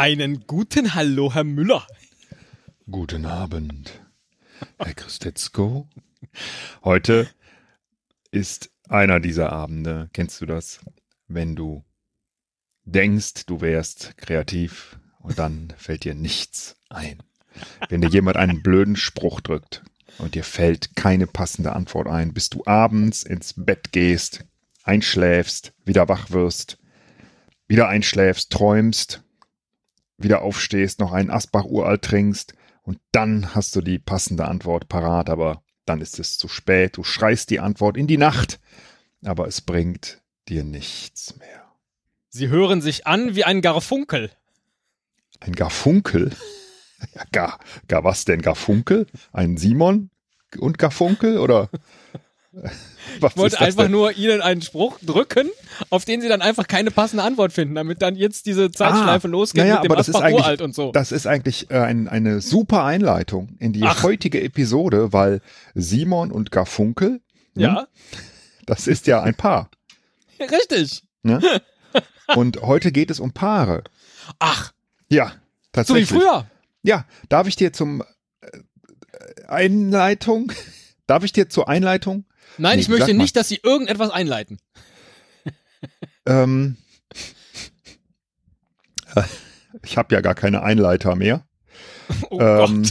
Einen guten Hallo, Herr Müller. Guten Abend, Herr Christetzko. Heute ist einer dieser Abende, kennst du das, wenn du denkst, du wärst kreativ und dann fällt dir nichts ein. Wenn dir jemand einen blöden Spruch drückt und dir fällt keine passende Antwort ein, bis du abends ins Bett gehst, einschläfst, wieder wach wirst, wieder einschläfst, träumst, wieder aufstehst, noch einen Asbach uralt trinkst und dann hast du die passende Antwort parat, aber dann ist es zu spät, du schreist die Antwort in die Nacht, aber es bringt dir nichts mehr. Sie hören sich an wie ein Garfunkel. Ein Garfunkel? Ja, gar, gar was denn? Garfunkel? Ein Simon und Garfunkel oder? Was ich wollte einfach denn? nur Ihnen einen Spruch drücken, auf den Sie dann einfach keine passende Antwort finden, damit dann jetzt diese Zeitschleife ah, losgeht naja, mit dem aber das ist Uralt und so. Das ist eigentlich äh, ein, eine super Einleitung in die Ach. heutige Episode, weil Simon und Garfunkel, hm, ja, das ist ja ein Paar. Richtig. Ne? Und heute geht es um Paare. Ach. Ja, tatsächlich. So wie früher. Ja, darf ich dir zum äh, Einleitung, darf ich dir zur Einleitung? Nein, nee, ich möchte nicht, dass Sie irgendetwas einleiten. Ähm, äh, ich habe ja gar keine Einleiter mehr. Oh ähm,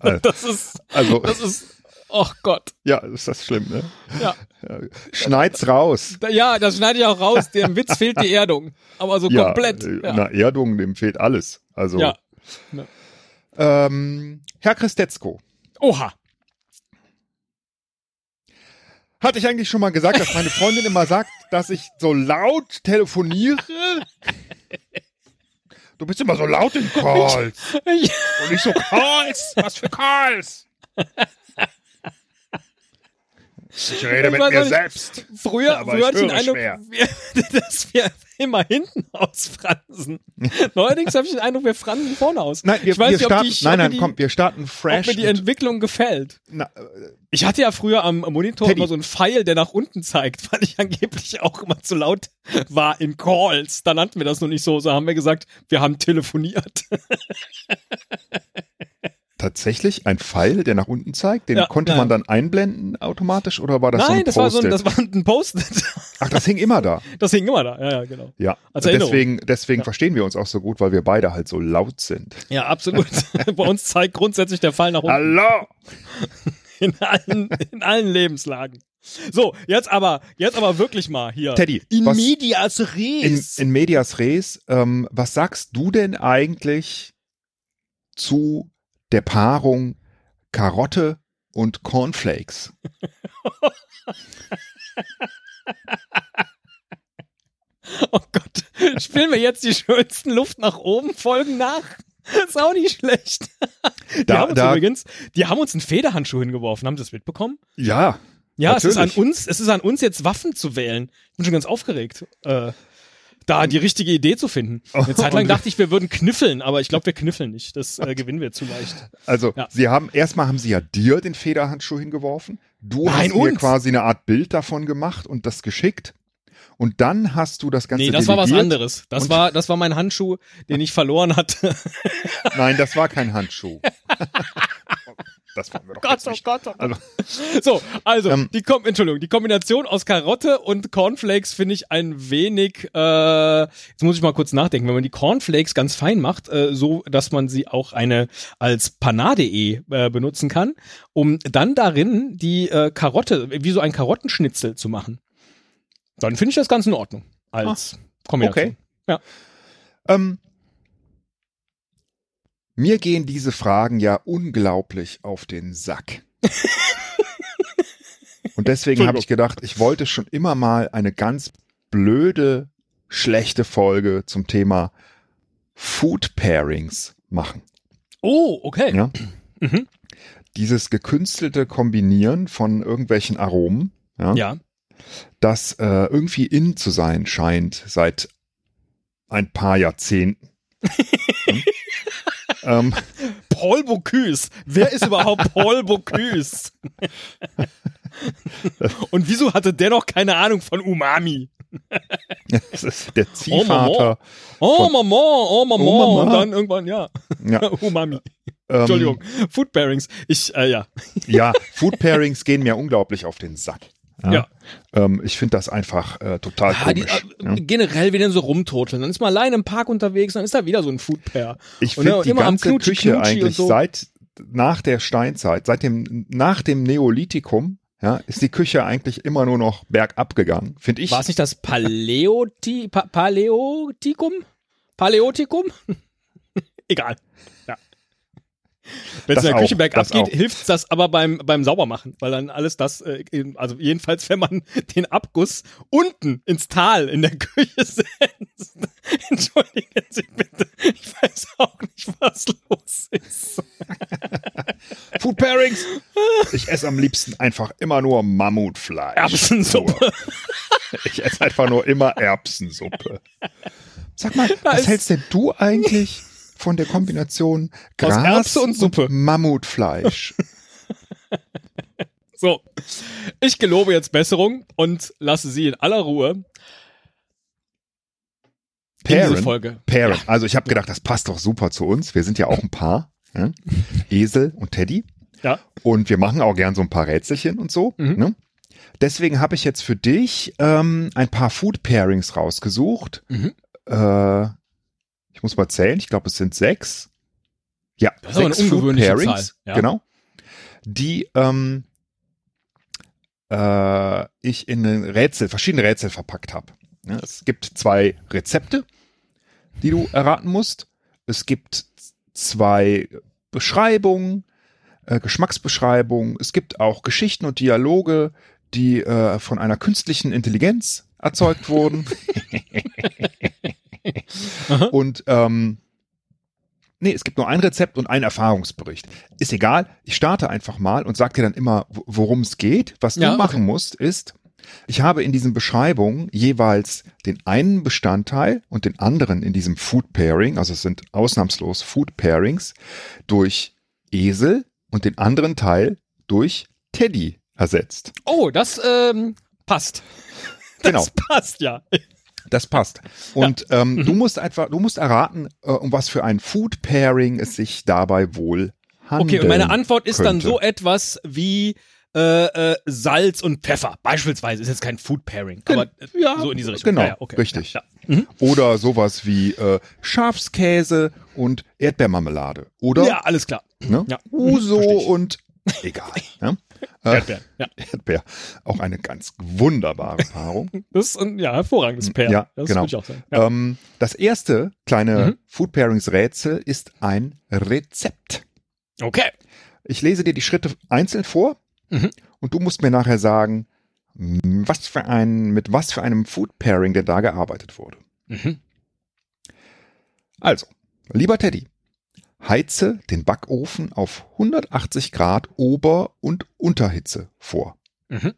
Gott. das ist, also, das ist Oh Gott. Ja, ist das schlimm, ne? Ja. Schneid's raus. Ja, das schneide ich auch raus. Dem Witz fehlt die Erdung. Aber so ja, komplett. Äh, ja. Na, Erdung, dem fehlt alles. Also. Ja. Ähm, Herr Christetzko. Oha. Hatte ich eigentlich schon mal gesagt, dass meine Freundin immer sagt, dass ich so laut telefoniere? Du bist immer so laut in Calls. Und nicht so Calls. Was für Calls? Ich rede mit mir selbst. Früher, früher hatte ich den Eindruck, dass wir immer hinten ausfransen. Neuerdings habe ich den Eindruck, wir fransen vorne aus. Nein, wir, ich weiß wir nicht, starten, die, nein, nein, komm, wir starten fresh. Ob mir die Entwicklung gefällt. Na, äh, ich hatte ja früher am Monitor Teddy. immer so einen Pfeil, der nach unten zeigt, weil ich angeblich auch immer zu laut war in Calls. Da nannten wir das noch nicht so. So haben wir gesagt, wir haben telefoniert. Tatsächlich ein Pfeil, der nach unten zeigt? Den ja, konnte man dann einblenden automatisch oder war das Nein, so ein das war so ein, das war ein Post-it. Ach, das hing immer da. Das hing immer da, ja, ja, genau. Ja, Als deswegen, deswegen ja. verstehen wir uns auch so gut, weil wir beide halt so laut sind. Ja, absolut. Bei uns zeigt grundsätzlich der Pfeil nach unten. Hallo! In allen, in allen Lebenslagen. So, jetzt aber, jetzt aber wirklich mal hier. Teddy, in was, medias res. In, in medias res, ähm, was sagst du denn eigentlich zu der Paarung Karotte und Cornflakes. oh Gott, spielen wir jetzt die schönsten Luft nach oben Folgen nach? Ist auch nicht schlecht. Die da, haben uns da, übrigens, die haben uns einen Federhandschuh hingeworfen. Haben Sie das mitbekommen? Ja. Ja, natürlich. es ist an uns, es ist an uns jetzt Waffen zu wählen. Ich bin schon ganz aufgeregt. Äh, da die richtige Idee zu finden. Eine Zeit lang dachte ich, wir würden kniffeln, aber ich glaube, wir kniffeln nicht. Das äh, gewinnen wir zu leicht. Also, ja. sie haben, erstmal haben sie ja dir den Federhandschuh hingeworfen. Du Nein, hast mir quasi eine Art Bild davon gemacht und das geschickt. Und dann hast du das Ganze Nee, das war was anderes. Das war, das war mein Handschuh, den ich verloren hatte. Nein, das war kein Handschuh. das wollen wir doch Gott, oh Gott, oh Gott. Also, so, also, ähm, die, Kom Entschuldigung, die Kombination aus Karotte und Cornflakes finde ich ein wenig, äh, jetzt muss ich mal kurz nachdenken, wenn man die Cornflakes ganz fein macht, äh, so, dass man sie auch eine als Panade äh, benutzen kann, um dann darin die äh, Karotte, wie so ein Karottenschnitzel zu machen. Dann finde ich das ganz in Ordnung als ah, Kombination. Okay. Ja. Ähm, mir gehen diese Fragen ja unglaublich auf den Sack. Und deswegen habe ich gedacht, ich wollte schon immer mal eine ganz blöde, schlechte Folge zum Thema Food Pairings machen. Oh, okay. Ja? Mhm. Dieses gekünstelte Kombinieren von irgendwelchen Aromen, ja, ja. das äh, irgendwie in zu sein scheint seit ein paar Jahrzehnten. hm? Ähm, Paul Bocuse. Wer ist überhaupt Paul Bocuse? Und wieso hatte der noch keine Ahnung von Umami? Das ist der Ziehvater. Oh Mama, oh Mama, Oh, Mama. und dann irgendwann, ja, Ja, Umami. ähm, Entschuldigung, Food Pairings. Ich, äh, ja. Ja, Food Pairings gehen mir unglaublich auf den Sack. Ja. Ähm, ich finde das einfach äh, total die, komisch. äh, ja. Generell, die so rumtoteln, dann ist man allein im Park unterwegs, dann ist da wieder so ein Food Pair. Ich finde die ganze Knutschi, Küche Knutschi eigentlich so. seit nach der Steinzeit, seit dem nach dem Neolithikum, ja, ist die Küche eigentlich immer nur noch bergab gegangen, finde ich. War es nicht das Paleoti pa Paleotikum? Paleotikum? Egal. Wenn es in der auch, Küche bergab geht, hilft das aber beim, beim Saubermachen, weil dann alles das, äh, also jedenfalls, wenn man den Abguss unten ins Tal in der Küche setzt. Entschuldigen Sie bitte, ich weiß auch nicht, was los ist. Food Pairings. Ich esse am liebsten einfach immer nur Mammutfleisch. Erbsensuppe. Ich esse einfach nur immer Erbsensuppe. Sag mal, was hältst denn du eigentlich von der Kombination Gras Erbse und Suppe. Mammutfleisch? So, ich gelobe jetzt Besserung und lasse Sie in aller Ruhe Pairen. Folge. Pairen. Also ich habe gedacht, das passt doch super zu uns. Wir sind ja auch ein Paar. Ja? Esel und Teddy. Ja. Und wir machen auch gern so ein paar Rätselchen und so. Mhm. Ne? Deswegen habe ich jetzt für dich ähm, ein paar Food Pairings rausgesucht. Mhm. Äh, ich muss mal zählen. Ich glaube, es sind sechs. Ja, Das sechs Food Pairings. Ja. Genau. Die ähm, äh, ich in Rätsel, verschiedene Rätsel verpackt habe. Ja, es gibt zwei Rezepte, die du erraten musst. Es gibt zwei Beschreibungen, äh, Geschmacksbeschreibungen. Es gibt auch Geschichten und Dialoge, die äh, von einer künstlichen Intelligenz erzeugt wurden. und ähm, nee, es gibt nur ein Rezept und einen Erfahrungsbericht. Ist egal, ich starte einfach mal und sag dir dann immer, wo- worum es geht. Was du Ja, okay. machen musst, ist, ich habe in diesen Beschreibungen jeweils den einen Bestandteil und den anderen in diesem Food Pairing, also es sind ausnahmslos Food Pairings, durch Esel und den anderen Teil durch Teddy ersetzt. Oh, das ähm, passt. Das Genau. passt, ja. Das passt. Und ähm, du musst einfach, du musst erraten, äh, um was für ein Food Pairing es sich dabei wohl handelt. Okay, und meine Antwort ist dann könnte. so etwas wie äh, äh, Salz und Pfeffer. Beispielsweise ist jetzt kein Food Pairing, aber äh, ja, so in diese Richtung. genau, Ja, ja, okay. richtig. Ja, ja. Oder sowas wie äh, Schafskäse und Erdbeermarmelade. Oder ja, alles klar. ne? ja. Uso ich. und egal. ja? Äh, Erdbeeren. Ja, Erdbeer. Auch eine ganz wunderbare Paarung. das ist ein ja, hervorragendes Pair. Ja, das genau. würde ich auch sagen. Ja. ähm, das erste kleine Mhm. Food Pairings Rätsel ist ein Rezept. Okay. Ich lese dir die Schritte einzeln vor Mhm. und du musst mir nachher sagen, was für ein, mit was für einem Food Pairing denn da gearbeitet wurde. Mhm. Also, lieber Teddy, heize den Backofen auf 180 Grad Ober- und Unterhitze vor. Mhm.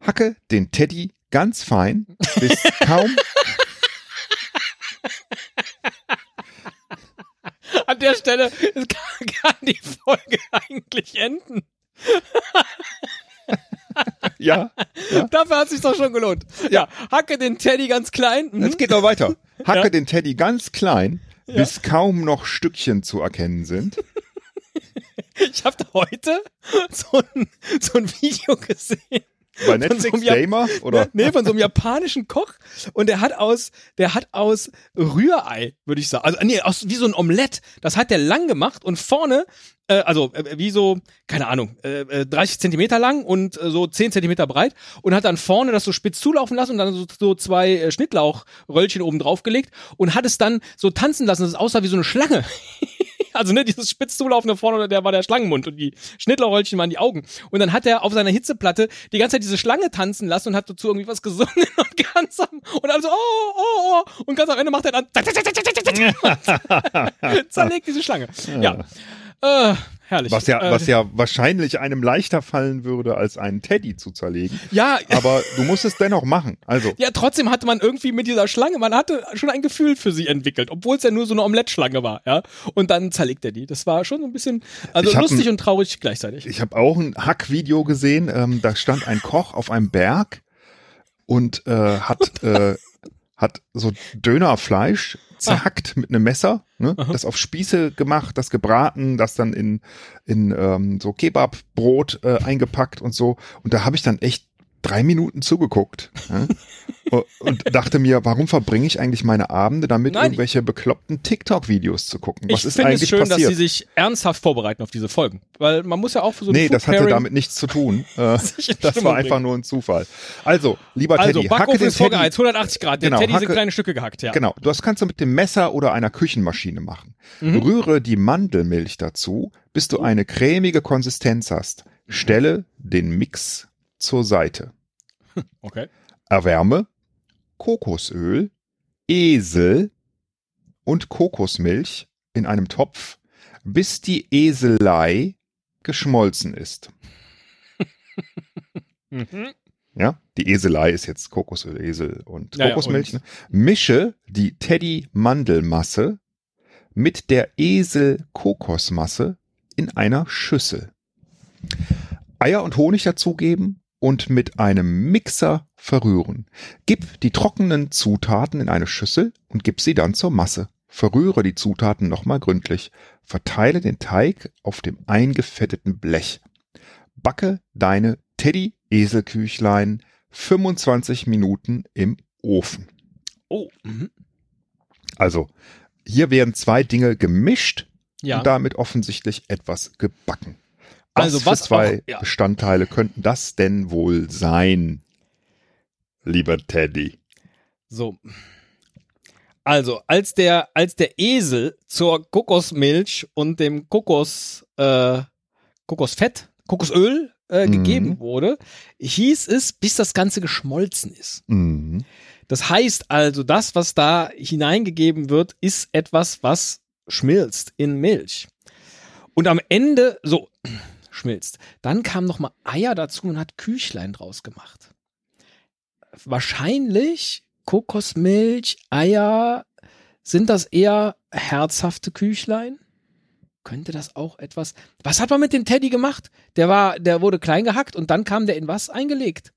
Hacke den Teddy ganz fein, bis kaum An der Stelle kann, die Folge eigentlich enden. ja, Dafür hat es sich doch schon gelohnt. Ja, hacke den Teddy ganz klein. Mhm. es geht noch weiter. Hacke Ja. den Teddy ganz klein, Ja. bis kaum noch Stückchen zu erkennen sind. Ich habe heute so ein, so ein Video gesehen. Bei Von so Netflix Jap- Gamer oder Nee, von so einem japanischen Koch. Und der hat aus, der hat aus Rührei, würde ich sagen. Also, nee, aus, wie so ein Omelett. Das hat der lang gemacht und vorne, äh, also, äh, wie so, keine Ahnung, äh, äh, 30 Zentimeter lang und äh, so 10 Zentimeter breit und hat dann vorne das so spitz zulaufen lassen und dann so, so zwei äh, Schnittlauchröllchen oben drauf gelegt und hat es dann so tanzen lassen, dass es aussah wie so eine Schlange. Also ne, dieses spitz zulaufende vorne, der war der Schlangenmund und die Schnittlauchröllchen waren die Augen. Und dann hat er auf seiner Hitzeplatte die ganze Zeit diese Schlange tanzen lassen und hat dazu irgendwie was gesungen und ganz am, und dann so, oh, oh, oh, und ganz am Ende macht er dann zerlegt diese Schlange. Ja. Äh, herrlich. Was ja, Äh, was ja wahrscheinlich einem leichter fallen würde, als einen Teddy zu zerlegen. ja, Aber du musst es dennoch machen. Also, ja, trotzdem hatte man irgendwie mit dieser Schlange, man hatte schon ein Gefühl für sie entwickelt, obwohl es ja nur so eine Omelette-Schlange war, ja. Und dann zerlegt er die. Das war schon so ein bisschen, also lustig ein- und traurig gleichzeitig. ich habe auch ein Hackvideo gesehen. Ähm, da stand ein Koch auf einem Berg und äh, hat, äh, hat so Dönerfleisch zerhackt mit einem Messer, ne? Aha. das auf Spieße gemacht, das gebraten, das dann in, in ähm, so Kebabbrot äh, eingepackt und so. Und da habe ich dann echt drei Minuten zugeguckt ja? und dachte mir, warum verbringe ich eigentlich meine Abende damit, Nein. irgendwelche bekloppten TikTok-Videos zu gucken? Was ich ist finde eigentlich es schön, passiert? dass sie sich ernsthaft vorbereiten auf diese Folgen. Weil man muss ja auch für so nee, das hatte damit nichts zu tun. Äh, das Stimmung war einfach bringen. nur ein Zufall. Also, lieber Also, Teddy, hacke Backofen den ist Teddy. vorgeheizt, 180 Grad. Der Genau, Teddy sind hacke- kleine Stücke gehackt, ja. Genau, das kannst du mit dem Messer oder einer Küchenmaschine machen. Mhm. Rühre die Mandelmilch dazu, bis du eine cremige Konsistenz hast. Stelle den Mix zur Seite. Okay. Erwärme Kokosöl, Esel und Kokosmilch in einem Topf, bis die Eselei geschmolzen ist. Mhm. Ja, die Eselei ist jetzt Kokosöl, Esel und Ja, ja, Kokosmilch. und- ne? Mische die Teddy-Mandelmasse mit der Esel-Kokosmasse in einer Schüssel. Eier und Honig dazugeben und mit einem Mixer verrühren. Gib die trockenen Zutaten in eine Schüssel und gib sie dann zur Masse. Verrühre die Zutaten nochmal gründlich. Verteile den Teig auf dem eingefetteten Blech. Backe deine Teddy-Eselküchlein 25 Minuten im Ofen. Oh, mhm. Also, hier werden zwei Dinge gemischt ja. und damit offensichtlich etwas gebacken. Was Also, für was zwei auch- ja. Bestandteile könnten das denn wohl sein, lieber Teddy? So. Also, als der, als der Esel zur Kokosmilch und dem Kokos, äh, Kokosfett, Kokosöl äh, Mhm. gegeben wurde, hieß es, bis das Ganze geschmolzen ist. Mhm. Das heißt also, das, was da hineingegeben wird, ist etwas, was schmilzt in Milch. Und am Ende, so, schmilzt. Dann kam noch mal Eier dazu und hat Küchlein draus gemacht. Wahrscheinlich Kokosmilch, Eier, sind das eher herzhafte Küchlein? Könnte das auch etwas. Was hat man mit dem Teddy gemacht? Der war, der wurde klein gehackt und dann kam der in was eingelegt?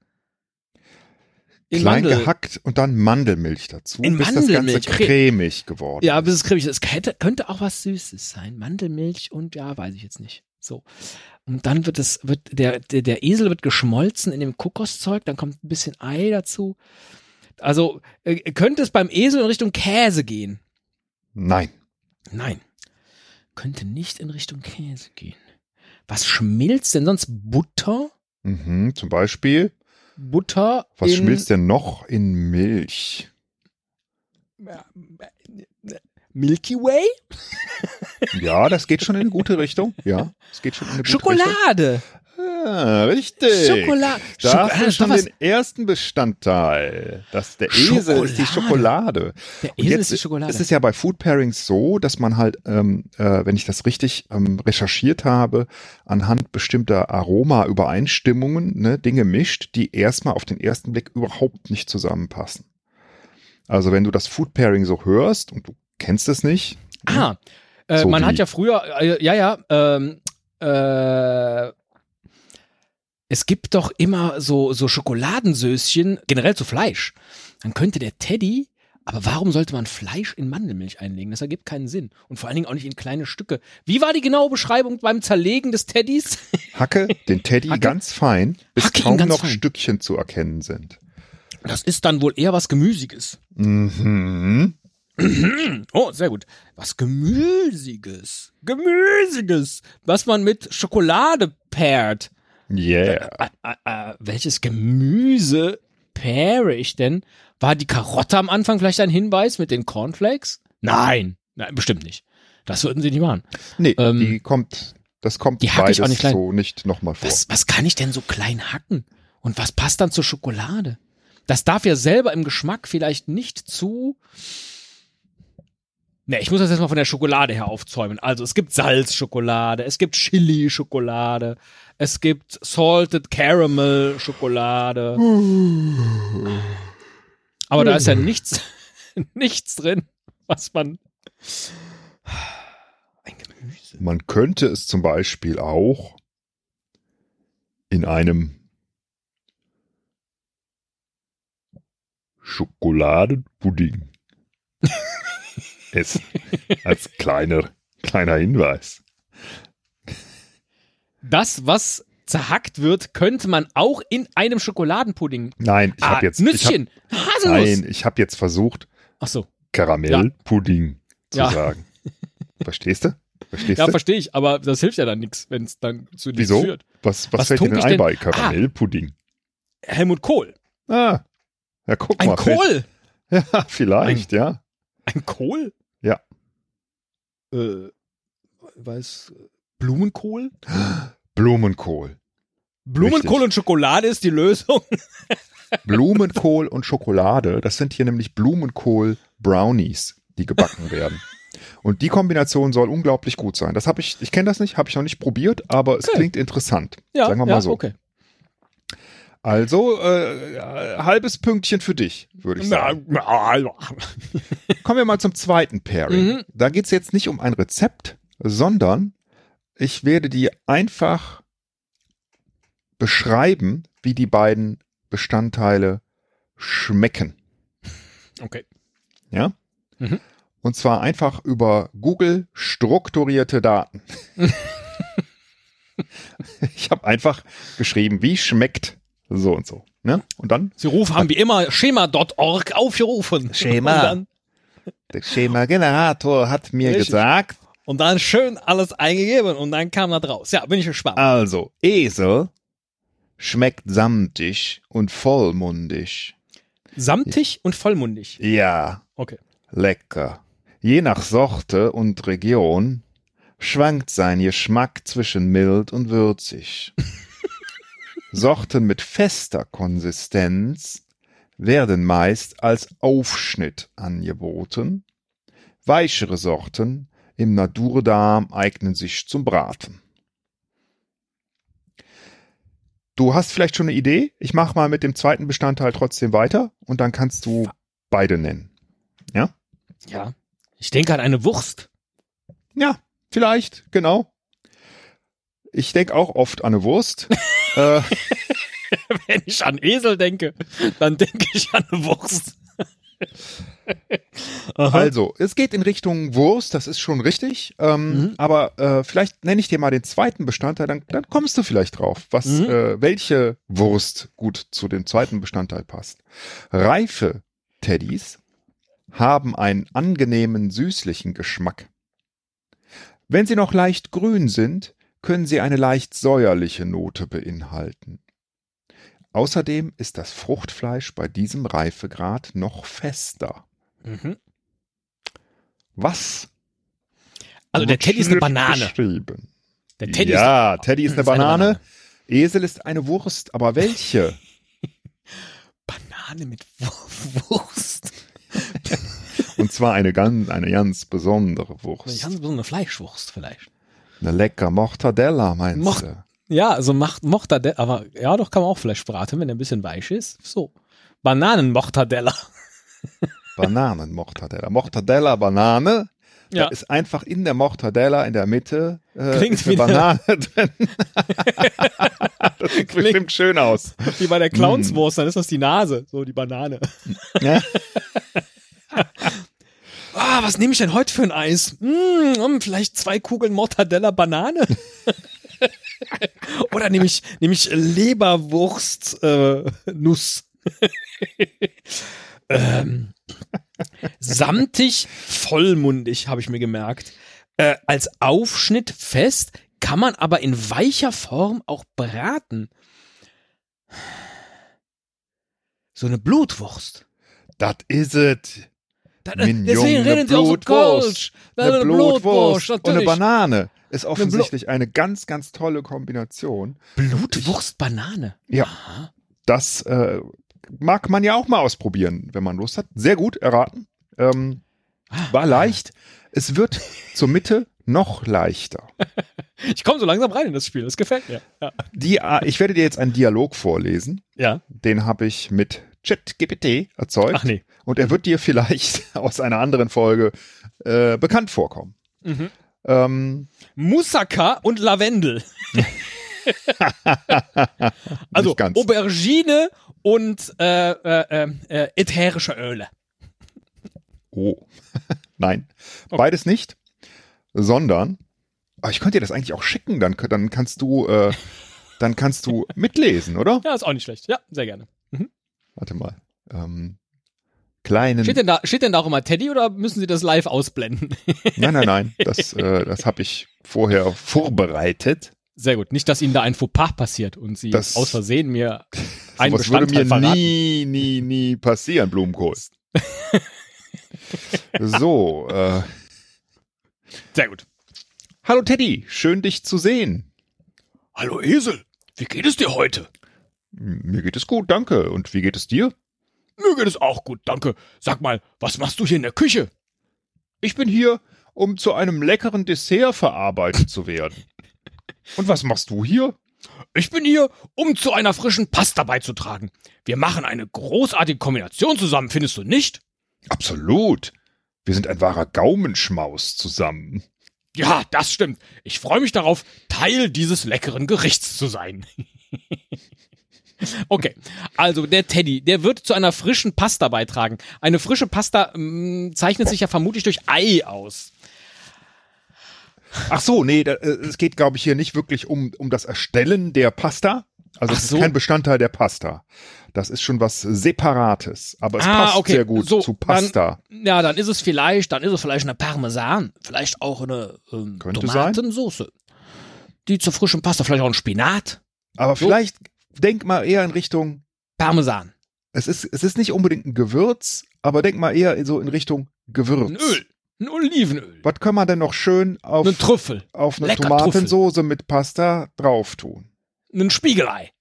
In Klein Mandel. gehackt und dann Mandelmilch dazu, In bis das Ganze Mandelmilch, cremig geworden Ja, ist. bis es cremig ist. Es könnte, könnte auch was Süßes sein. Mandelmilch und ja, weiß ich jetzt nicht. So. Und dann wird es, wird, der, der, der Esel wird geschmolzen in dem Kokoszeug, dann kommt ein bisschen Ei dazu. Also, äh, könnte es beim Esel in Richtung Käse gehen? Nein. Nein. Könnte nicht in Richtung Käse gehen. Was schmilzt denn sonst? Butter? Mhm, zum Beispiel, Butter was in, schmilzt denn noch in Milch? Milky Way? Ja, das geht schon in eine gute Richtung. Ja, es geht schon in eine gute Richtung. Schokolade. Ah, richtig. Schokolade. Da Schoko- ah, schon den ersten Bestandteil. Das, der Esel ist die Schokolade. Der Esel jetzt ist die Schokolade. ist es ja bei Food Pairings so, dass man halt, ähm, äh, wenn ich das richtig ähm, recherchiert habe, anhand bestimmter Aroma-Übereinstimmungen ne, Dinge mischt, die erstmal auf den ersten Blick überhaupt nicht zusammenpassen. Also wenn du das Food Pairing so hörst und du kennst es nicht, Ah, äh, So man hat ja früher, äh, ja, ja, ähm, äh, es gibt doch immer so, so Schokoladensößchen, generell zu Fleisch. Dann könnte der Teddy, aber warum sollte man Fleisch in Mandelmilch einlegen? Das ergibt keinen Sinn. Und vor allen Dingen auch nicht in kleine Stücke. Wie war die genaue Beschreibung beim Zerlegen des Teddys? hacke den Teddy Hacke? ganz fein, bis Hacke kaum noch fein. Stückchen zu erkennen sind. Das ist dann wohl eher was Gemüsiges. Mhm. Oh, sehr gut. Was Gemüsiges. Gemüsiges. Was man mit Schokolade pairt. Yeah. Äh, äh, äh, welches Gemüse paire ich denn? War die Karotte am Anfang vielleicht ein Hinweis mit den Cornflakes? Nein, nein, bestimmt nicht. Das würden sie nicht machen. Nee, Ähm, die kommt, das kommt die beides ich auch nicht klein. so nicht nochmal vor. Was, was kann ich denn so klein hacken? Und was passt dann zur Schokolade? Das darf ja selber im Geschmack vielleicht nicht zu Ne, ich muss das erstmal von der Schokolade her aufzäumen. Also es gibt Salzschokolade, es gibt Chili-Schokolade, es gibt Salted Caramel Schokolade. Aber da ist ja nichts, nichts drin, was man. Ein Gemüse. Man könnte es zum Beispiel auch in einem Schokoladenpudding essen. Als kleiner, kleiner Hinweis. Das, was zerhackt wird, könnte man auch in einem Schokoladenpudding. Nein, ich ah, habe jetzt. Nüsschen, ich hab, Nein, ich habe jetzt versucht, Ach so. Karamellpudding ja. zu sagen. Verstehst du? Verstehst ja, verstehe ich, aber das hilft ja dann nichts, wenn es dann zu nichts Wieso? führt. Was, was, was fällt dir denn ein bei Karamellpudding? Ah, Helmut Kohl. Ah, ja, guck ein mal. Ein Kohl? Ja, vielleicht, ein, ja. Ein Kohl? Äh, weiß, Blumenkohl? Blumenkohl. Blumenkohl Richtig. und Schokolade ist die Lösung. Blumenkohl und Schokolade, das sind hier nämlich Blumenkohl-Brownies, die gebacken werden. Und die Kombination soll unglaublich gut sein. Das habe ich, ich kenne das nicht, habe ich noch nicht probiert, aber es okay. klingt interessant. Ja, sagen wir mal ja, so. Okay. Also, äh, halbes Pünktchen für dich, würde ich sagen. Kommen wir mal zum zweiten Pairing. Mhm. Da geht es jetzt nicht um ein Rezept, sondern ich werde dir einfach beschreiben, wie die beiden Bestandteile schmecken. Okay. Ja? Mhm. Und zwar einfach über Google strukturierte Daten. ich habe einfach geschrieben, wie schmeckt so und so. Ne? Und dann? Sie rufen, haben wie immer schema.org aufgerufen. Schema. Der Schema-Generator hat mir Richtig. gesagt. Und dann schön alles eingegeben und dann kam das raus. Ja, bin ich gespannt. Also, Esel schmeckt samtig und vollmundig. Samtig und vollmundig? Ja. Okay. Lecker. Je nach Sorte und Region schwankt sein Geschmack zwischen mild und würzig. Sorten mit fester Konsistenz werden meist als Aufschnitt angeboten. Weichere Sorten im Naturdarm eignen sich zum Braten. Du hast vielleicht schon eine Idee? Ich mache mal mit dem zweiten Bestandteil trotzdem weiter und dann kannst du beide nennen. Ja? Ja. Ich denke an eine Wurst. Ja, vielleicht, genau. Ich denke auch oft an eine Wurst. äh, Wenn ich an Esel denke, dann denke ich an eine Wurst. also, es geht in Richtung Wurst, das ist schon richtig. Ähm, mhm. Aber äh, vielleicht nenne ich dir mal den zweiten Bestandteil, dann, dann kommst du vielleicht drauf, was, mhm. äh, welche Wurst gut zu dem zweiten Bestandteil passt. Reife Teddys haben einen angenehmen süßlichen Geschmack. Wenn sie noch leicht grün sind, können sie eine leicht säuerliche Note beinhalten. Außerdem ist das Fruchtfleisch bei diesem Reifegrad noch fester. Mhm. Was? Also der Teddy ist eine Banane. Der Teddy ja, ist, Teddy ist eine, Banane. eine Banane. Esel ist eine Wurst, aber welche? Banane mit Wurst. Und zwar eine ganz, eine ganz besondere Wurst. Eine ganz besondere Fleischwurst vielleicht. Eine lecker Mortadella, meinst Mort du? Ja, also macht Mortadella, aber ja, doch kann man auch Fleisch braten, wenn er ein bisschen weich ist. So. Bananen-Mortadella. Bananen-Mortadella. Mortadella, Banane. Ja. Da ist einfach in der Mortadella in der Mitte äh, Klingt eine Banane drin. das sieht Klingt bestimmt schön aus. Wie bei der Clownswurst, mm. dann ist das die Nase, so die Banane. Ja. Ah, was nehme ich denn heute für ein Eis? Hm, vielleicht zwei Kugeln Mortadella Banane. Oder nehme ich, nehme ich Leberwurst äh, Nuss. ähm, samtig, vollmundig, habe ich mir gemerkt. Äh, als Aufschnitt fest, kann man aber in weicher Form auch braten. So eine Blutwurst. Das is it. Das, deswegen reden sie auch so Kölsch. Eine Blutwurst, und eine Banane. Ist offensichtlich eine, ganz, ganz tolle Kombination. Blutwurst, Banane. Ja. Aha. Das äh, mag man ja auch mal ausprobieren, wenn man Lust hat. Sehr gut erraten. Ähm, ah, war leicht. Es wird zur Mitte noch leichter. Ich komme so langsam rein in das Spiel, das gefällt mir. Ja. Die, äh, ich werde dir jetzt einen Dialog vorlesen. ja. Den habe ich mit ChatGPT erzeugt. Ach nee. Und er wird dir vielleicht aus einer anderen Folge äh, bekannt vorkommen. Mhm. Ähm, Moussaka und Lavendel. also. Aubergine und äh, äh, äh, äh, ätherische Öle. oh. Nein, Okay. beides nicht, sondern aber ich könnte dir das eigentlich auch schicken, dann, dann kannst du äh, dann kannst du mitlesen, oder? Ja, ist auch nicht schlecht. Ja, sehr gerne. Warte mal. Ähm, kleinen. Steht denn, da, steht denn da auch immer Teddy oder müssen Sie das live ausblenden? Nein, nein, nein. Das, äh, das habe ich vorher vorbereitet. Sehr gut. Nicht, dass Ihnen da ein Fauxpas passiert und Sie Das- aus Versehen mir einen Sowas würde mir verraten. nie, nie, nie passieren, Blumenkohl. so, äh, Sehr gut. hallo Teddy, schön dich zu sehen. Hallo Esel, wie geht es dir heute? Mir geht es gut, danke. Und wie geht es dir? Mir geht es auch gut, danke. Sag mal, was machst du hier in der Küche? Ich bin hier, um zu einem leckeren Dessert verarbeitet zu werden. Und was machst du hier? Ich bin hier, um zu einer frischen Pasta beizutragen. Wir machen eine großartige Kombination zusammen, findest du nicht? Absolut. Wir sind ein wahrer Gaumenschmaus zusammen. Ja, das stimmt. Ich freue mich darauf, Teil dieses leckeren Gerichts zu sein. Okay, also der Teddy, der wird zu einer frischen Pasta beitragen. Eine frische Pasta mh, zeichnet sich ja vermutlich durch Ei aus. Ach so, nee, da, äh, es geht, glaube ich, hier nicht wirklich um, um das Erstellen der Pasta. Also es so. ist kein Bestandteil der Pasta. Das ist schon was Separates. Aber es Ah, passt okay. sehr gut So, zu Pasta. Ja, dann ist es vielleicht, dann ist es vielleicht eine Parmesan, vielleicht auch eine ähm, Tomatensoße. Die zur frischen Pasta, vielleicht auch ein Spinat. Aber so. vielleicht denk mal eher in Richtung, Parmesan. es ist, es ist nicht unbedingt ein Gewürz, aber denk mal eher so in Richtung Gewürz. Ein Öl. Ein Olivenöl. Was können wir denn noch schön auf, Ein Trüffel. auf eine Lecker Tomatensoße mit Pasta drauf tun? Ein Spiegelei.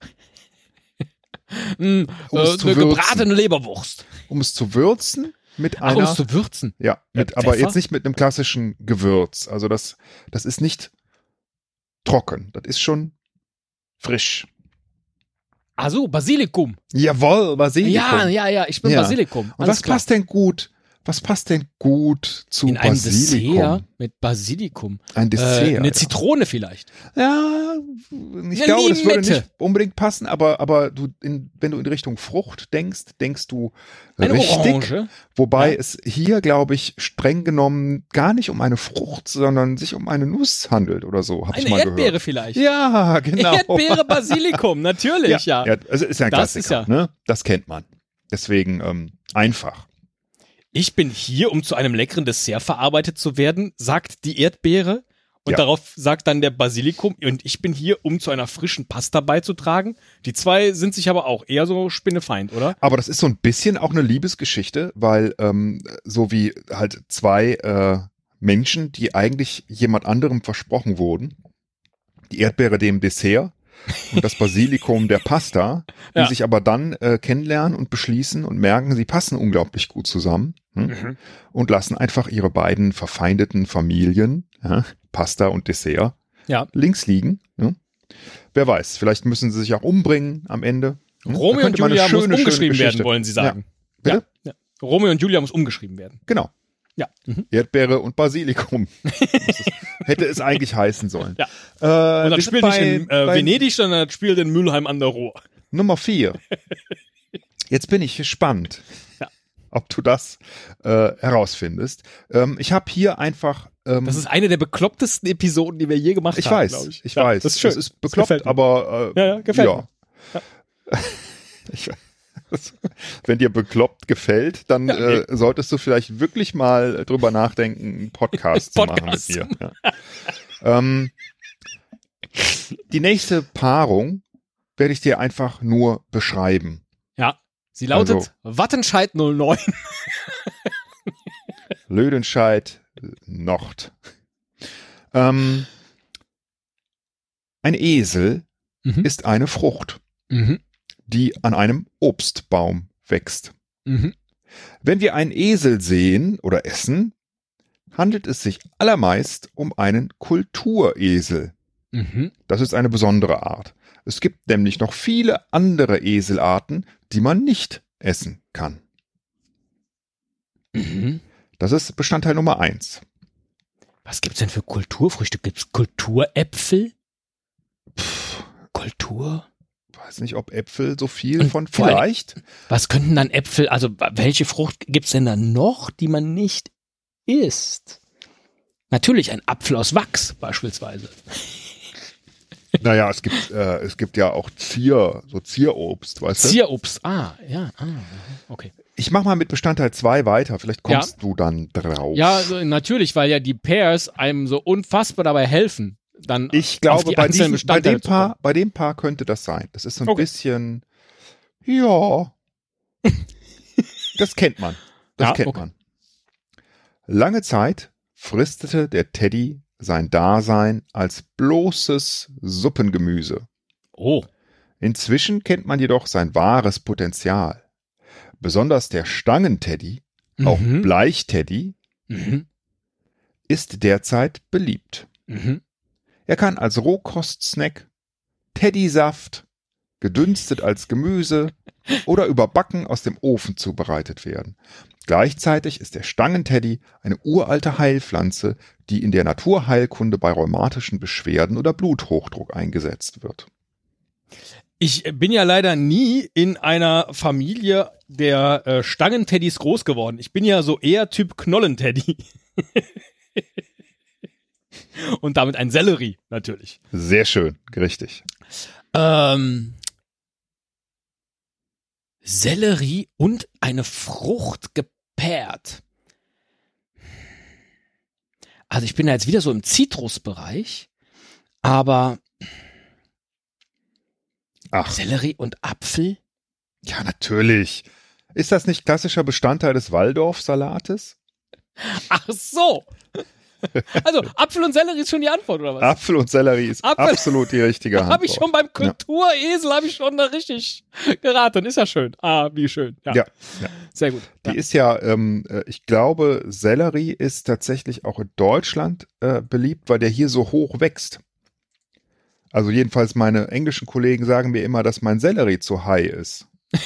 ein, Um äh, es zu eine würzen. gebratene Leberwurst. Um es zu würzen mit Ach, um einer es zu würzen. Ja, mit, aber jetzt nicht mit einem klassischen Gewürz. Also das, das ist nicht trocken. Das ist schon frisch. Ah so, Basilikum. Jawohl, Basilikum. Ja, ja, ja, ich bin Ja. Basilikum. Und was klar. passt denn gut? Was passt denn gut zu in einem Basilikum? Dessert mit Basilikum. Ein Dessert. Äh, eine ja. Zitrone vielleicht. Ja, ich Eine glaube, das würde nicht unbedingt passen, aber, aber du in, wenn du in Richtung Frucht denkst, denkst du Eine richtig. Orange. Wobei Ja. es hier, glaube ich, streng genommen gar nicht um eine Frucht, sondern sich um eine Nuss handelt oder so, habe ich Eine mal Erdbeere gehört. vielleicht. Ja, genau. Erdbeere, Basilikum, natürlich, ja. ja. also ist ja ein Das Klassiker, ja- ne? Das kennt man. Deswegen ähm, einfach. Ich bin hier, um zu einem leckeren Dessert verarbeitet zu werden, sagt die Erdbeere. Und Ja. darauf sagt dann der Basilikum. Und ich bin hier, um zu einer frischen Pasta beizutragen. Die zwei sind sich aber auch eher so Spinnefeind, oder? Aber das ist so ein bisschen auch eine Liebesgeschichte, weil ähm, so wie halt zwei äh, Menschen, die eigentlich jemand anderem versprochen wurden, die Erdbeere dem Dessert und das Basilikum der Pasta, die Ja. sich aber dann äh, kennenlernen und beschließen und merken, sie passen unglaublich gut zusammen hm? Mhm. und lassen einfach ihre beiden verfeindeten Familien, ja, Pasta und Dessert, Ja. links liegen. Ne? Wer weiß, vielleicht müssen sie sich auch umbringen am Ende. Hm? Romeo und Julia muss schöne, schöne umgeschrieben werden, wollen Sie sagen. Ja. Romeo und Julia muss umgeschrieben werden. Genau. Ja. Mhm. Erdbeere und Basilikum. Das hätte es eigentlich heißen sollen. Ja. Äh, Und das spielt nicht in äh, Venedig, sondern das spielt in Mülheim an der Ruhr. Nummer vier. Jetzt bin ich gespannt, Ja. ob du das äh, herausfindest. Ähm, ich habe hier einfach. Ähm, Das ist eine der beklopptesten Episoden, die wir je gemacht ich haben, weiß, ich, ich. Ja, weiß. Das ist schön. Das ist bekloppt, mir. aber äh, Ja, ja, gefällt ja. Ich, wenn dir bekloppt gefällt, dann Ja, äh, solltest du vielleicht wirklich mal drüber nachdenken, einen Podcast, zu machen mit Podcast mir. Ja. ähm, die nächste Paarung werde ich dir einfach nur beschreiben. Ja. Sie lautet Also- Wattenscheid 09. Lödenscheid Nord. Ähm, ein Esel Mhm. ist eine Frucht, Mhm. Die an einem Obstbaum wächst. Mhm. Wenn wir einen Esel sehen oder essen, handelt es sich allermeist um einen Kulturesel. Mhm. Das ist eine besondere Art. Es gibt nämlich noch viele andere Eselarten, die man nicht essen kann. Mhm. Das ist Bestandteil Nummer eins. Was gibt's denn für Kulturfrüchte? Gibt's Kulturäpfel? Kultur? Weiß nicht, ob Äpfel so viel Und von vor allem- vielleicht. Was könnten dann Äpfel, also welche Frucht gibt's denn da noch, die man nicht isst? Natürlich ein Apfel aus Wachs beispielsweise. Naja, es gibt, äh, es gibt ja auch Zier, so Zierobst, weißt du? Zierobst. Ah, ja, ah, okay. Ich mach mal mit Bestandteil zwei weiter, vielleicht kommst du dann drauf. Ja, also natürlich, weil ja die Pears einem so unfassbar dabei helfen, dann Ich glaube, bei, diesem, bei, dem. Paar, bei dem Paar könnte das sein. Das ist so ein Okay. bisschen, ja, das kennt man. Das Ja, kennt okay. man. Lange Zeit fristete der Teddy sein Dasein als bloßes Suppengemüse. Oh. Inzwischen kennt man jedoch sein wahres Potenzial. Besonders der Stangenteddy, auch Mhm. Bleichteddy, Mhm. ist derzeit beliebt. Mhm. Er kann als Rohkostsnack, Teddysaft, gedünstet als Gemüse oder überbacken aus dem Ofen zubereitet werden. Gleichzeitig ist der Stangenteddy eine uralte Heilpflanze, die in der Naturheilkunde bei rheumatischen Beschwerden oder Bluthochdruck eingesetzt wird. Ich bin ja leider nie in einer Familie der äh, Stangenteddys groß geworden. Ich bin ja so eher Typ Knollenteddy. Und damit ein Sellerie, natürlich. Sehr schön, richtig. Ähm, Sellerie und eine Frucht gepaart. Also ich bin da jetzt wieder so im Zitrusbereich, aber Ach, Sellerie und Apfel? ja, natürlich. Ist das nicht klassischer Bestandteil des Waldorf-Salates? Ach so. Also Apfel und Sellerie ist schon die Antwort, oder was? Apfel und Sellerie ist Apfel- absolut die richtige Antwort. Habe ich schon beim Kulturesel, habe ich schon da richtig geraten. Ist ja schön. Ah, wie schön. Ja, Ja, ja. sehr gut. Die Ja. ist ja, ähm, äh, ich glaube, Sellerie ist tatsächlich auch in Deutschland äh, beliebt, weil der hier so hoch wächst. Also jedenfalls meine englischen Kollegen sagen mir immer, dass mein Sellerie zu high ist.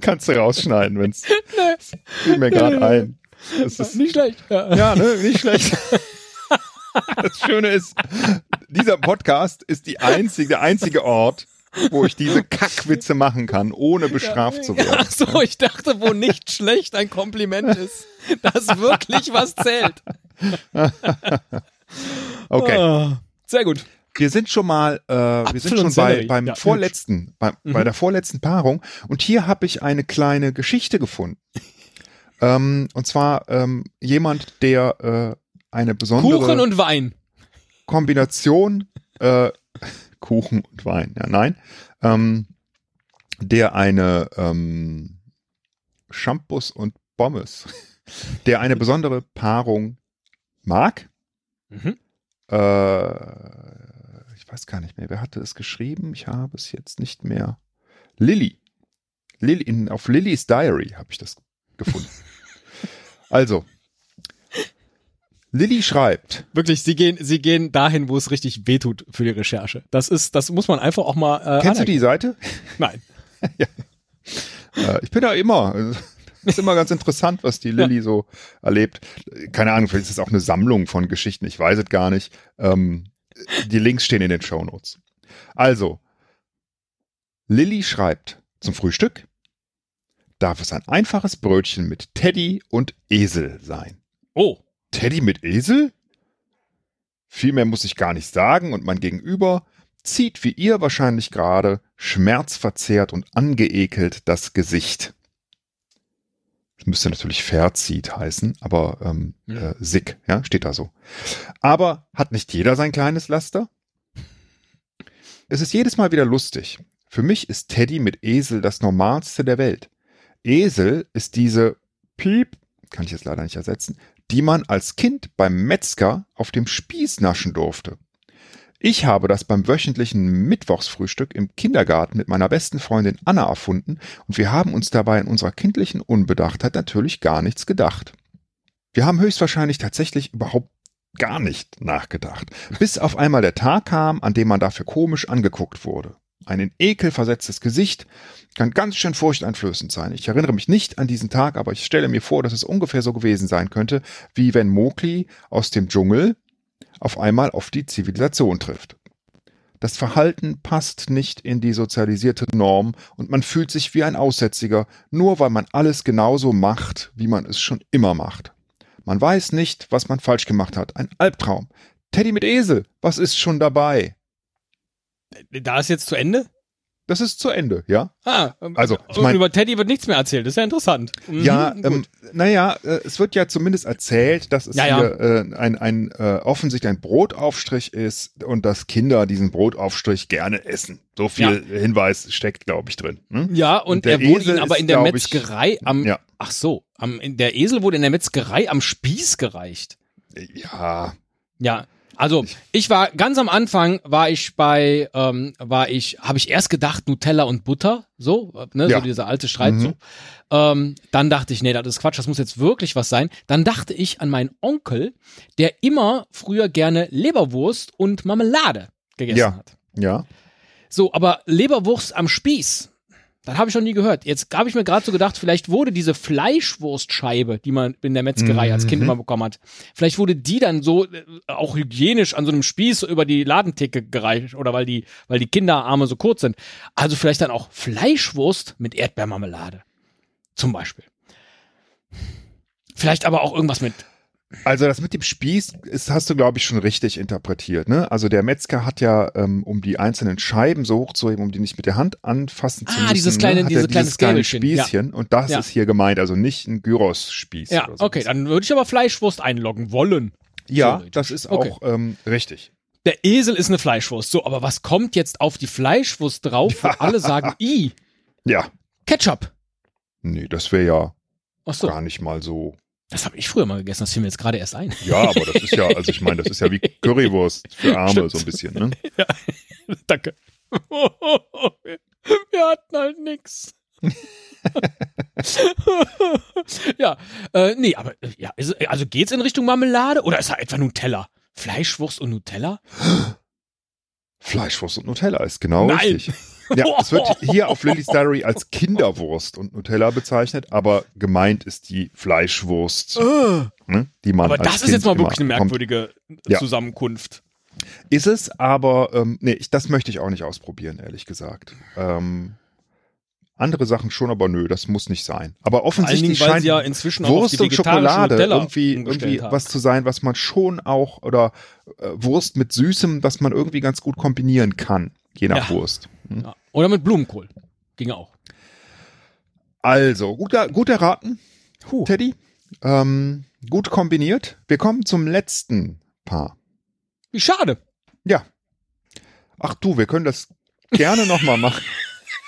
Kannst du rausschneiden, wenn es fiel mir gerade ein. Das ist, Nicht schlecht. Ja. ja, ne, nicht schlecht. Das Schöne ist, dieser Podcast ist die einzige, der einzige Ort, wo ich diese Kackwitze machen kann, ohne bestraft zu werden. Ach so, ich dachte, wo nicht schlecht ein Kompliment ist, dass wirklich was zählt. Okay. Ah, sehr gut. Wir sind schon mal, äh, wir sind schon bei, beim Ja, vorletzten, bei, bei Mhm. der vorletzten Paarung. Und hier habe ich eine kleine Geschichte gefunden. ähm, und zwar ähm, jemand, der äh, eine besondere Kuchen und Wein. Kombination äh, Kuchen und Wein. Ja, nein, ähm, der eine ähm, Shampoos und Pommes, der eine besondere Paarung mag. Mhm. Äh, ich weiß gar nicht mehr, wer hatte es geschrieben? Ich habe es jetzt nicht mehr. Lilly. Lilly in, auf Lillys Diary habe ich das gefunden. also, Lilly schreibt, Wirklich, sie gehen, sie gehen dahin, wo es richtig wehtut für die Recherche. Das ist, das muss man einfach auch mal. Äh, kennst du die Seite? Nein. Äh, ich bin da immer. ist immer ganz interessant, was die Lilly so erlebt. Keine Ahnung, vielleicht ist es auch eine Sammlung von Geschichten, ich weiß es gar nicht. Ähm, die Links stehen in den Shownotes. Also, Lilly schreibt zum Frühstück, darf es ein einfaches Brötchen mit Teddy und Esel sein. Oh. Teddy mit Esel? Viel mehr muss ich gar nicht sagen und mein Gegenüber zieht wie ihr wahrscheinlich gerade schmerzverzerrt und angeekelt das Gesicht. Müsste natürlich verzieht heißen, aber ähm, Ja. äh, sick, ja, steht da so. Aber hat nicht jeder sein kleines Laster? Es ist jedes Mal wieder lustig. Für mich ist Teddy mit Esel das Normalste der Welt. Esel ist diese Piep, kann ich jetzt leider nicht ersetzen, die man als Kind beim Metzger auf dem Spieß naschen durfte. Ich habe das beim wöchentlichen Mittwochsfrühstück im Kindergarten mit meiner besten Freundin Anna erfunden und wir haben uns dabei in unserer kindlichen Unbedachtheit natürlich gar nichts gedacht. Wir haben höchstwahrscheinlich tatsächlich überhaupt gar nicht nachgedacht, bis auf einmal der Tag kam, an dem man dafür komisch angeguckt wurde. Ein in Ekel versetztes Gesicht kann ganz schön furchteinflößend sein. Ich erinnere mich nicht an diesen Tag, aber ich stelle mir vor, dass es ungefähr so gewesen sein könnte, wie wenn Mowgli aus dem Dschungel auf einmal auf die Zivilisation trifft. Das Verhalten passt nicht in die sozialisierte Norm und man fühlt sich wie ein Aussätziger, nur weil man alles genauso macht, wie man es schon immer macht. Man weiß nicht, was man falsch gemacht hat. Ein Albtraum. Teddy mit Esel, was ist schon dabei? Da ist jetzt zu Ende? Das ist zu Ende, ja. Ah, also ich mein, über Teddy wird nichts mehr erzählt. Das ist ja interessant. Mhm, ja, ähm, naja, äh, es wird ja zumindest erzählt, dass es ja, hier ja. Äh, ein, ein äh, offensichtlich ein Brotaufstrich ist und dass Kinder diesen Brotaufstrich gerne essen. So viel ja. Hinweis steckt, glaube ich, drin. Hm? Ja, und, und er wurde ihn aber in der Metzgerei ich, am. Ach so, am, der Esel wurde in der Metzgerei am Spieß gereicht. Ja. Ja, also ich war ganz am Anfang war ich bei ähm, war ich habe ich erst gedacht Nutella und Butter so ne ja. so dieser alte Streit mhm. so ähm, dann dachte ich nee das ist Quatsch das muss jetzt wirklich was sein dann dachte ich an meinen Onkel der immer früher gerne Leberwurst und Marmelade gegessen ja. hat ja so aber Leberwurst am Spieß das habe ich noch nie gehört. Jetzt habe ich mir gerade so gedacht, vielleicht wurde diese Fleischwurstscheibe, die man in der Metzgerei mhm. als Kind mhm. immer bekommen hat, vielleicht wurde die dann so äh, auch hygienisch an so einem Spieß über die Ladentheke gereicht oder weil die, weil die Kinderarme so kurz sind. Also vielleicht dann auch Fleischwurst mit Erdbeermarmelade. Zum Beispiel. Vielleicht aber auch irgendwas mit also das mit dem Spieß ist, hast du, glaube ich, schon richtig interpretiert. Ne? Also der Metzger hat ja, ähm, um die einzelnen Scheiben so hochzuheben, um die nicht mit der Hand anfassen ah, zu müssen, dieses kleine, ne? diese dieses kleine Spießchen. Ja. Und das ja. ist hier gemeint, also nicht ein Gyros-Spieß. Ja, okay, dann würde ich aber Fleischwurst einloggen wollen. Ja, das ist okay. auch ähm, richtig. Der Esel ist eine Fleischwurst. So, aber was kommt jetzt auf die Fleischwurst drauf, wo alle sagen, i? Ja. Ketchup. Nee, das wäre ja so. gar nicht mal so das habe ich früher mal gegessen, das fiel mir jetzt gerade erst ein. Ja, aber das ist ja, also ich meine, das ist ja wie Currywurst für Arme, Stimmt. so ein bisschen, ne? Ja, danke. Wir hatten halt nix. ja, äh, nee, aber ja, ist, also geht's in Richtung Marmelade oder ist da etwa Nutella? Fleischwurst und Nutella? Fleischwurst und Nutella ist genau Nein. richtig. Ja, es wird hier auf Lily's Diary als Kinderwurst und Nutella bezeichnet, aber gemeint ist die Fleischwurst, uh. ne, die man Aber das ist kind jetzt mal wirklich eine merkwürdige ja. Zusammenkunft. Ist es, aber ähm, nee, ich, das möchte ich auch nicht ausprobieren, ehrlich gesagt. Ähm, andere Sachen schon, aber nö, das muss nicht sein. Aber offensichtlich Dingen, scheint ja inzwischen Wurst und Schokolade irgendwie, irgendwie was zu sein, was man schon auch, oder äh, Wurst mit Süßem, was man irgendwie ganz gut kombinieren kann, je nach ja. Wurst. Hm? Ja. Oder mit Blumenkohl. Ging auch. Also, gut, gut erraten, Puh. Teddy. Ähm, gut kombiniert. Wir kommen zum letzten Paar. Wie schade. Ja. Ach du, wir können das gerne nochmal machen.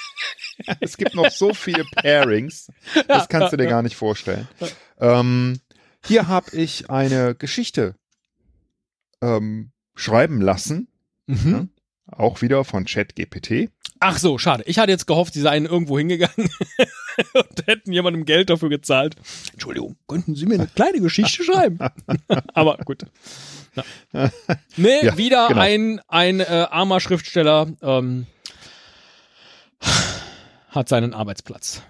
es gibt noch so viele Pairings. Das kannst du dir gar nicht vorstellen. Ähm, hier habe ich eine Geschichte ähm, schreiben lassen. Mhm. Auch wieder von ChatGPT. Ach so, schade. Ich hatte jetzt gehofft, sie seien irgendwo hingegangen und hätten jemandem Geld dafür gezahlt. Entschuldigung, könnten Sie mir eine kleine Geschichte schreiben? Aber gut. Ja. Nee, ja, wieder genau. ein, ein äh, armer Schriftsteller ähm, hat seinen Arbeitsplatz.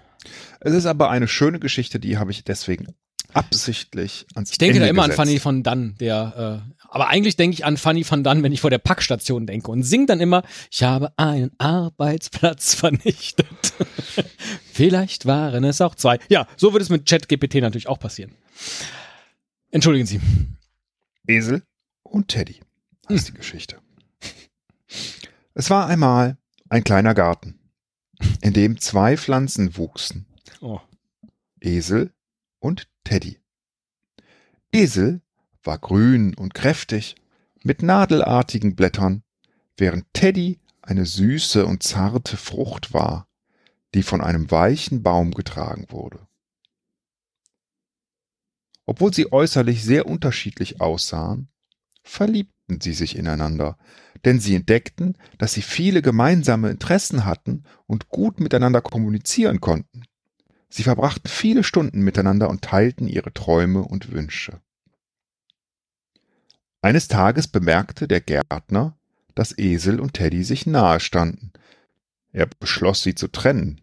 Es ist aber eine schöne Geschichte, die habe ich deswegen absichtlich ans Ich denke Ende da immer gesetzt. an Fanny van Dunn, der, äh, aber eigentlich denke ich an Fanny van Dunn, wenn ich vor der Packstation denke und singe dann immer, ich habe einen Arbeitsplatz vernichtet. Vielleicht waren es auch zwei. Ja, so wird es mit ChatGPT natürlich auch passieren. Entschuldigen Sie. Esel und Teddy ist hm. die Geschichte. Es war einmal ein kleiner Garten, in dem zwei Pflanzen wuchsen. Oh. Esel und Teddy. Esel war grün und kräftig, mit nadelartigen Blättern, während Teddy eine süße und zarte Frucht war, die von einem weichen Baum getragen wurde. Obwohl sie äußerlich sehr unterschiedlich aussahen, verliebten sie sich ineinander, denn sie entdeckten, dass sie viele gemeinsame Interessen hatten und gut miteinander kommunizieren konnten. Sie verbrachten viele Stunden miteinander und teilten ihre Träume und Wünsche. Eines Tages bemerkte der Gärtner, dass Esel und Teddy sich nahe standen. Er beschloss, sie zu trennen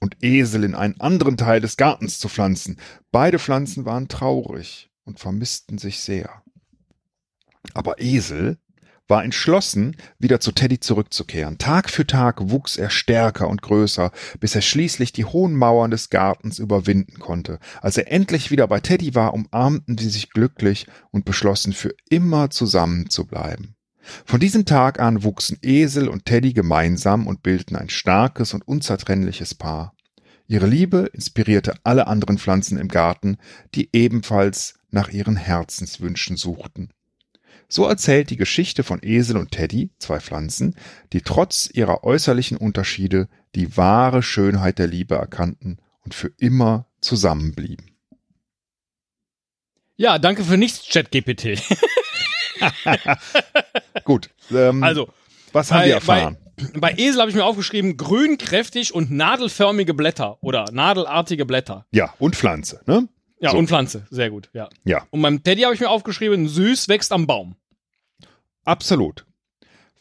und Esel in einen anderen Teil des Gartens zu pflanzen. Beide Pflanzen waren traurig und vermissten sich sehr. Aber Esel war entschlossen, wieder zu Teddy zurückzukehren. Tag für Tag wuchs er stärker und größer, bis er schließlich die hohen Mauern des Gartens überwinden konnte. Als er endlich wieder bei Teddy war, umarmten sie sich glücklich und beschlossen, für immer zusammen zu bleiben. Von diesem Tag an wuchsen Esel und Teddy gemeinsam und bildeten ein starkes und unzertrennliches Paar. Ihre Liebe inspirierte alle anderen Pflanzen im Garten, die ebenfalls nach ihren Herzenswünschen suchten. So erzählt die Geschichte von Esel und Teddy, zwei Pflanzen, die trotz ihrer äußerlichen Unterschiede die wahre Schönheit der Liebe erkannten und für immer zusammenblieben. Ja, danke für nichts, ChatGPT. Gut. Ähm, also, was haben bei, wir erfahren? Bei, bei Esel habe ich mir aufgeschrieben, grün, kräftig und nadelförmige Blätter oder nadelartige Blätter. Ja, und Pflanze, ne? Ja, So. und Pflanze, sehr gut, ja. Ja, Und beim Teddy habe ich mir aufgeschrieben, süß wächst am Baum. Absolut.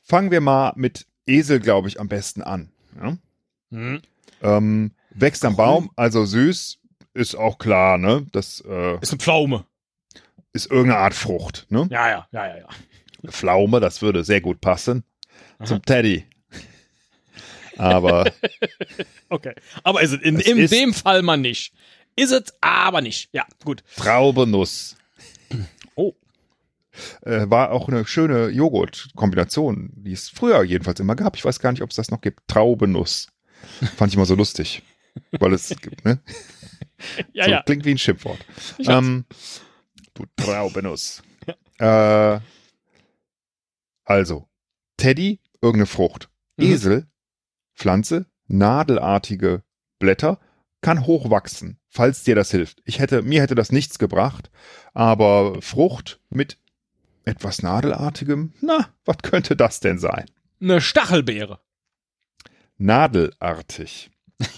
Fangen wir mal mit Esel, glaube ich, am besten an. Ja? Hm. Ähm, wächst am Baum, also süß, ist auch klar, ne? Das äh, Ist eine Pflaume. ist irgendeine Art Frucht, ne? Ja, ja, ja, ja, ja. Eine Pflaume, das würde sehr gut passen Aha. zum Teddy. Aber Okay. Aber ist es in, in ist- dem Fall mal nicht. Ist es aber nicht. Ja, gut. Traubenuss Oh. Äh, war auch eine schöne Joghurt-Kombination, die es früher jedenfalls immer gab. Ich weiß gar nicht, ob es das noch gibt. Traubenuss. Fand ich immer so lustig. Weil es gibt, ne? Ja, so, ja. Klingt wie ein Schimpfwort. Ähm, du Traubenuss. äh, also, Teddy, irgendeine Frucht. Mhm. Esel, Pflanze, nadelartige Blätter, kann hochwachsen, falls dir das hilft. Ich hätte, mir hätte das nichts gebracht, aber Frucht mit etwas nadelartigem, na, was könnte das denn sein? Eine Stachelbeere. Nadelartig.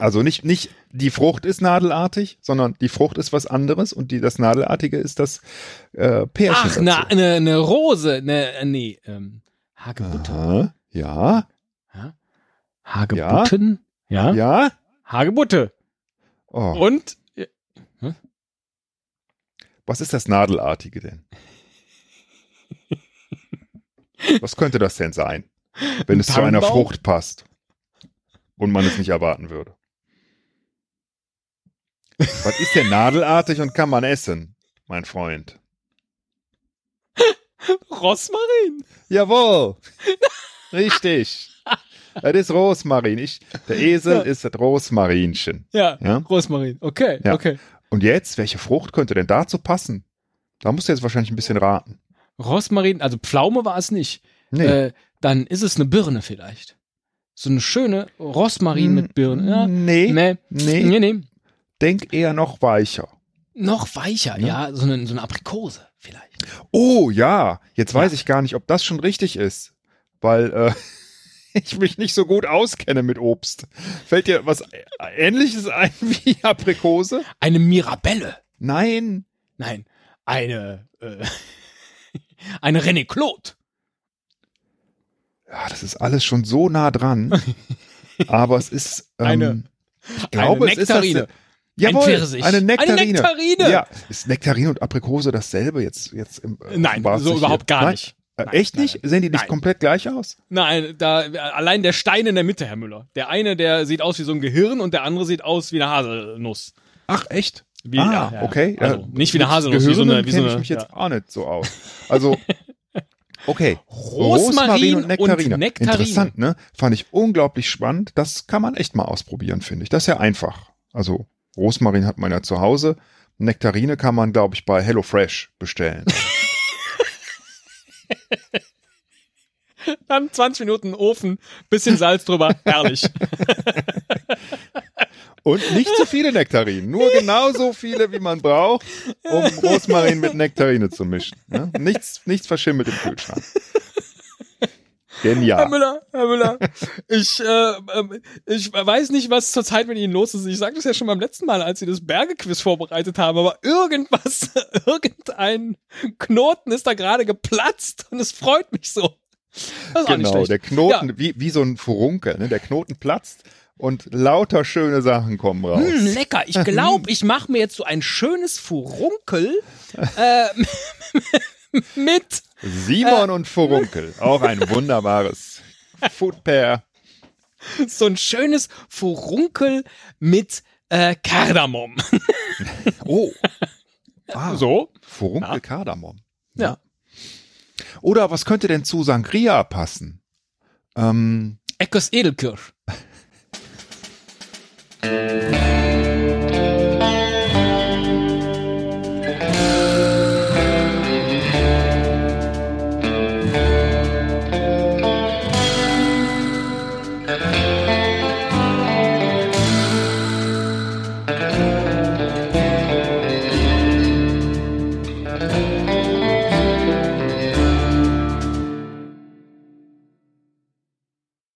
Also nicht, nicht die Frucht ist nadelartig, sondern die Frucht ist was anderes und die, das Nadelartige ist das äh, Pärchen. Ach, eine ne, ne Rose. Ne, nee, ähm, Hagebutte. Aha, ja, Ja? Hagebutten? Ja. ja. Hagebutte. Oh, Und was ist das Nadelartige denn? Was könnte das denn sein, wenn es zu einer Tannenbaum? Frucht passt und man es nicht erwarten würde? Was ist denn nadelartig und kann man essen, mein Freund? Rosmarin. Jawohl. Richtig. Das ist Rosmarin. Ich, der Esel Ja. ist das Rosmarinchen. Ja, Ja. Rosmarin. Okay, Ja. okay. Und jetzt, welche Frucht könnte denn dazu passen? Da musst du jetzt wahrscheinlich ein bisschen raten. Rosmarin, also Pflaume war es nicht. Nee. Äh, dann ist es eine Birne vielleicht. So eine schöne Rosmarin mit Birne. Ja. Nee, Nee. nee. Nee, nee. Denk eher noch weicher. Noch weicher, Ja. ja. So, eine, so eine Aprikose vielleicht. Oh ja, jetzt Ja. weiß ich gar nicht, ob das schon richtig ist, weil äh, ich mich nicht so gut auskenne mit Obst. Fällt dir was Ähnliches ein wie Aprikose? Eine Mirabelle. Nein. Nein, eine, äh, eine René Claude. Ja, das ist alles schon so nah dran. aber es ist. Ähm, Eine- ich glaube, eine es ist das. Nektarine. Jawohl, Ein eine Nektarine. Eine Nektarine. Ja, ist Nektarine und Aprikose dasselbe jetzt? jetzt im, äh, Nein, so überhaupt gar Nein? nicht. Äh, Nein, echt nein, nicht? Sehen die nicht Nein. komplett gleich aus? Nein, da, allein der Stein in der Mitte, Herr Müller. Der eine, der sieht aus wie so ein Gehirn und der andere sieht aus wie eine Haselnuss. Ach, echt? Wie, ah, ja, ja. okay. Also, nicht wie eine Haselnuss, wie so eine, Gehirnen wie so eine ich mich jetzt ja. auch nicht so aus. Also, okay. Rosmarin und Nektarine. Interessant, ne? Fand ich unglaublich spannend. Das kann man echt mal ausprobieren, finde ich. Das ist ja einfach. Also, Rosmarin hat man ja zu Hause. Nektarine kann man, glaube ich, bei HelloFresh bestellen. Dann 20 Minuten Ofen, bisschen Salz drüber, herrlich. Und nicht zu viele Nektarinen, nur genauso viele, wie man braucht, um Rosmarin mit Nektarine zu mischen. Ne? Nichts, nichts verschimmelt im Kühlschrank. Genial. Herr Müller, Herr Müller, ich, äh, äh, ich weiß nicht, was zurzeit mit Ihnen los ist. Ich sagte es ja schon beim letzten Mal, als Sie das Bergequiz vorbereitet haben, aber irgendwas, irgendein Knoten ist da gerade geplatzt und es freut mich so. genau, der Knoten, ja. wie, wie so ein Furunkel, ne? der Knoten platzt und lauter schöne Sachen kommen raus. Hm, lecker. Ich glaube, ich mache mir jetzt so ein schönes Furunkel äh, mit Simon und Furunkel, auch ein wunderbares Foodpair. So ein schönes Furunkel mit äh, Kardamom. oh. Ah, so? Furunkel ja. Kardamom. Ja. ja. Oder was könnte denn zu Sangria passen? Ähm, Eckes Edelkirsch.